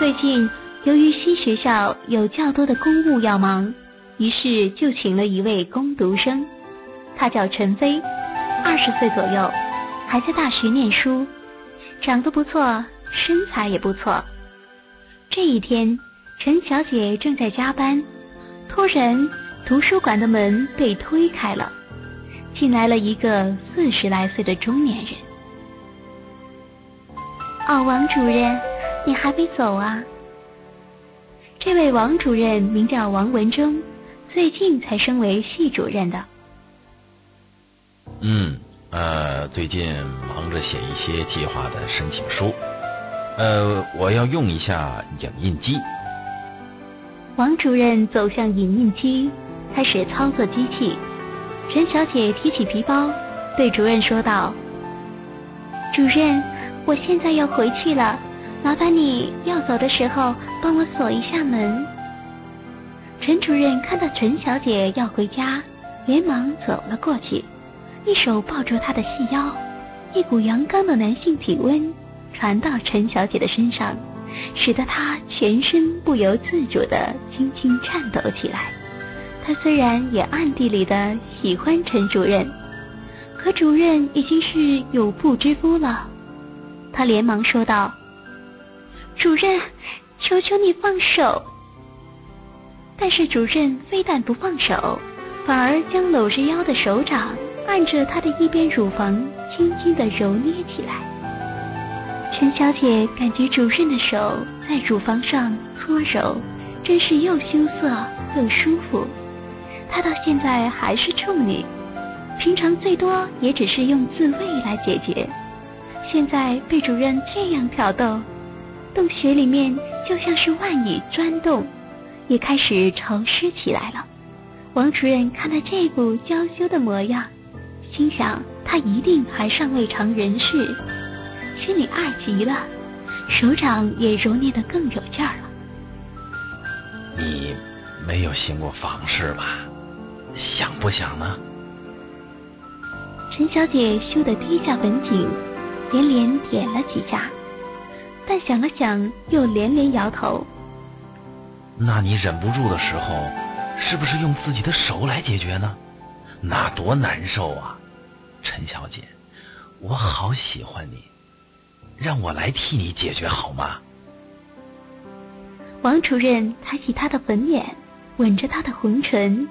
最近由于新学校有较多的公务要忙，于是就请了一位工读生，他叫陈飞，二十岁左右，还在大学念书，长得不错，身材也不错。这一天，陈小姐正在加班，突然图书馆的门被推开了，进来了一个四十来岁的中年人。哦，王主任，你还没走啊？这位王主任名叫王文忠，最近才升为系主任的。嗯，呃，最近忙着写一些计划的申请书，呃，我要用一下影印机。王主任走向影印机，开始操作机器。陈小姐提起皮包，对主任说道：“主任。”我现在要回去了，麻烦你要走的时候帮我锁一下门。陈主任看到陈小姐要回家，连忙走了过去，一手抱住她的细腰，一股阳刚的男性体温传到陈小姐的身上，使得她全身不由自主的轻轻颤抖起来。她虽然也暗地里的喜欢陈主任，可主任已经是有妇之夫了。他连忙说道：“主任，求求你放手。”但是主任非但不放手，反而将搂着腰的手掌按着他的一边乳房，轻轻的揉捏起来。陈小姐感觉主任的手在乳房上搓揉，真是又羞涩又舒服。她到现在还是处女，平常最多也只是用自慰来解决。现在被主任这样挑逗，洞穴里面就像是万蚁钻洞，也开始潮湿起来了。王主任看他这副娇羞的模样，心想他一定还尚未尝人事，心里爱极了，手掌也揉捏得更有劲儿了。你没有行过房事吧？想不想呢？陈小姐羞得低下本颈。连连点了几下，但想了想，又连连摇头。那你忍不住的时候，是不是用自己的手来解决呢？那多难受啊！陈小姐，我好喜欢你，让我来替你解决好吗？王主任抬起他的粉脸，吻着她的红唇。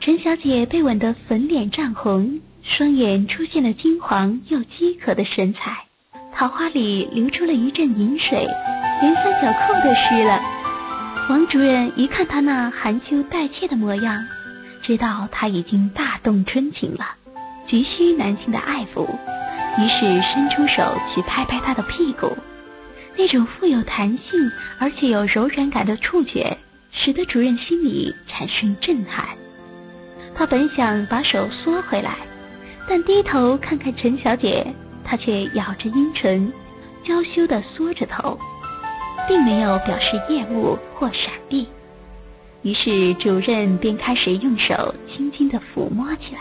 陈小姐被吻得粉脸涨红。双眼出现了金黄又饥渴的神采，桃花里流出了一阵银水，连三角扣都湿了。王主任一看他那含羞带怯的模样，知道他已经大动春情了，急需男性的爱抚，于是伸出手去拍拍他的屁股。那种富有弹性而且有柔软感的触觉，使得主任心里产生震撼。他本想把手缩回来。但低头看看陈小姐，她却咬着阴唇，娇羞的缩着头，并没有表示厌恶或闪避。于是主任便开始用手轻轻的抚摸起来。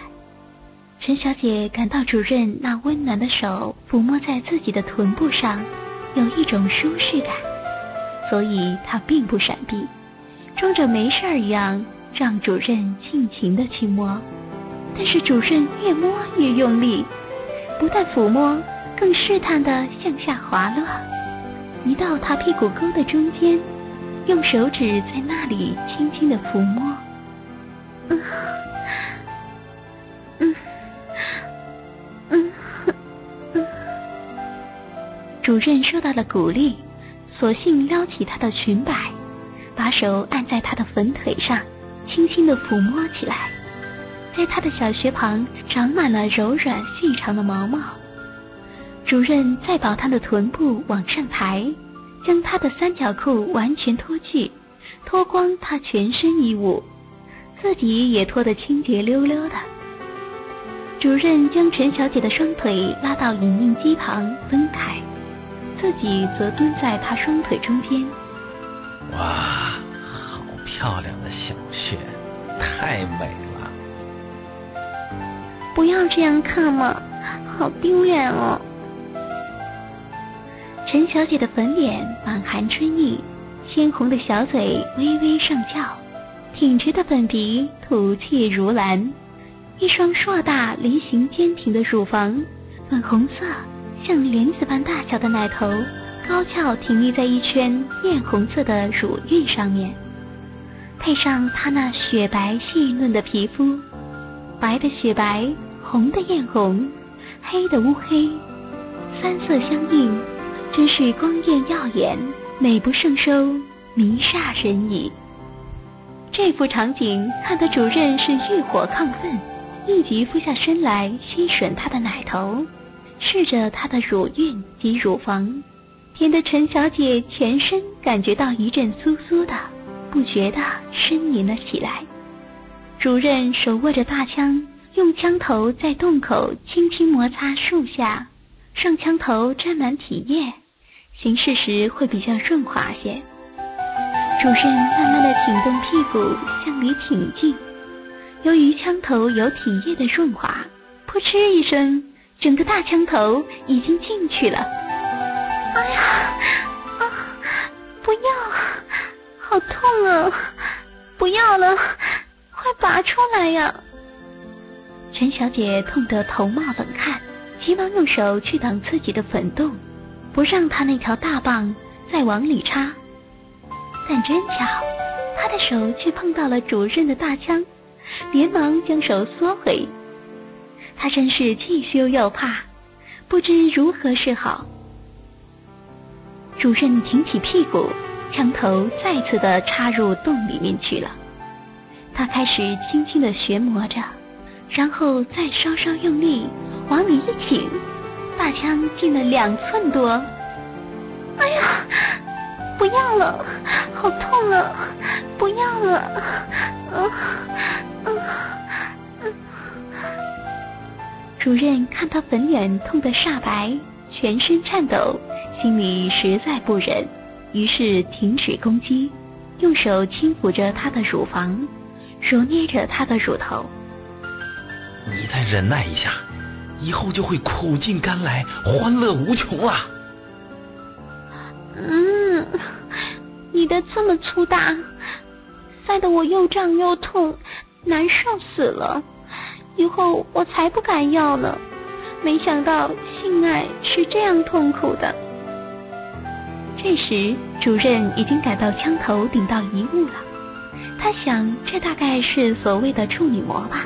陈小姐感到主任那温暖的手抚摸在自己的臀部上，有一种舒适感，所以她并不闪避，装着没事儿一样，让主任尽情的去摸。但是主任越摸越用力，不但抚摸，更试探的向下滑落，移到他屁股沟的中间，用手指在那里轻轻的抚摸。嗯，嗯，嗯，嗯。主任受到了鼓励，索性撩起他的裙摆，把手按在他的粉腿上，轻轻的抚摸起来。在他的小穴旁长满了柔软细长的毛毛。主任再把他的臀部往上抬，将他的三角裤完全脱去，脱光他全身衣物，自己也脱得清洁溜溜的。主任将陈小姐的双腿拉到影印机旁分开，自己则蹲在她双腿中间。哇，好漂亮的小穴，太美了。不要这样看嘛，好丢脸哦！陈小姐的粉脸满含春意，鲜红的小嘴微微上翘，挺直的粉鼻吐气如兰，一双硕大梨形坚挺的乳房，粉红色像莲子般大小的奶头，高翘挺立在一圈艳红色的乳晕上面，配上她那雪白细嫩的皮肤，白的雪白，红的艳红，黑的乌黑，三色相映，真是光艳耀眼，美不胜收，迷煞人矣。这幅场景看得主任是欲火亢奋，立即俯下身来吸吮她的奶头，试着她的乳晕及乳房，甜得陈小姐全身感觉到一阵酥酥的，不觉地呻吟了起来。主任手握着大枪，用枪头在洞口轻轻摩擦树下，让枪头沾满体液，行事时会比较润滑些。主任慢慢的挺动屁股向里挺进，由于枪头有体液的润滑，扑哧一声，整个大枪头已经进去了。哎呀，啊，不要，好痛啊！不要了，快拔出来呀！陈小姐痛得头冒冷汗，急忙用手去挡自己的粉洞，不让他那条大棒再往里插。但真巧，她的手却碰到了主任的大枪，连忙将手缩回。他真是既羞又怕，不知如何是好。主任挺起屁股，枪头再次的插入洞里面去了。他开始轻轻的旋磨着，然后再稍稍用力往里一挺，大枪进了两寸多。哎呀！不要了，好痛啊！不要了，啊啊！主任看他粉脸痛得煞白，全身颤抖，心里实在不忍，于是停止攻击，用手轻抚着他的乳房，揉捏着他的乳头。你再忍耐一下，以后就会苦尽甘来，欢乐无穷了。嗯，你的这么粗大，塞得我又胀又痛，难受死了。以后我才不敢要呢。没想到性爱是这样痛苦的。这时，主任已经感到枪头顶到一物了。他想，这大概是所谓的处女膜吧。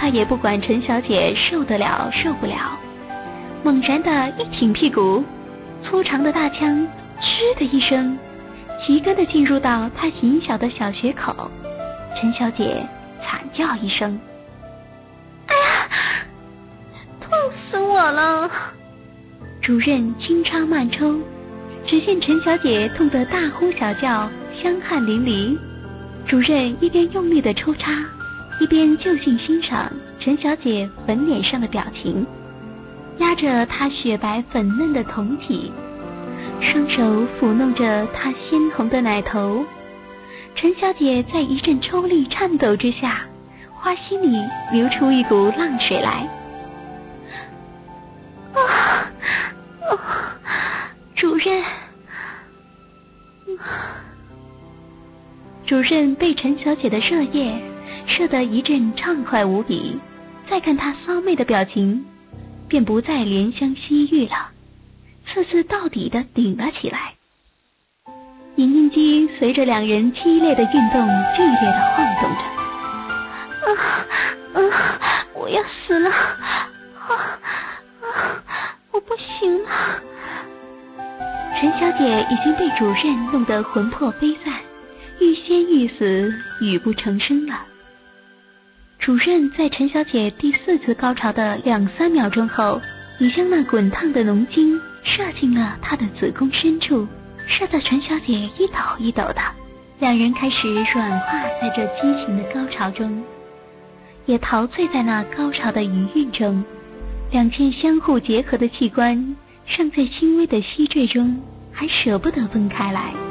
他也不管陈小姐受得了受不了，猛然的一挺屁股，粗长的大枪。嗤的一声，齐根的进入到他狭小的小穴口。陈小姐惨叫一声：“哎呀，痛死我了！”主任轻插慢抽，只见陈小姐痛得大呼小叫，香汗淋漓。主任一边用力的抽插，一边就近欣赏陈小姐粉脸上的表情，压着她雪白粉嫩的酮体。双手抚弄着她鲜红的奶头，陈小姐在一阵抽力颤抖之下，花心里流出一股浪水来。啊啊！主任，主任被陈小姐的热液射得一阵畅快无比，再看他骚媚的表情，便不再怜香惜玉了。次次到底的顶了起来，影印机随着两人激烈的运动剧烈的晃动着。啊啊！我要死了！啊啊！我不行了！陈小姐已经被主任弄得魂魄飞散，欲仙欲死，语不成声了。主任在陈小姐第四次高潮的两三秒钟后，已将那滚烫的浓精。射进了她的子宫深处，射得陈小姐一抖一抖的。两人开始软化在这激情的高潮中，也陶醉在那高潮的余韵中。两件相互结合的器官，尚在轻微的吸坠中，还舍不得分开来。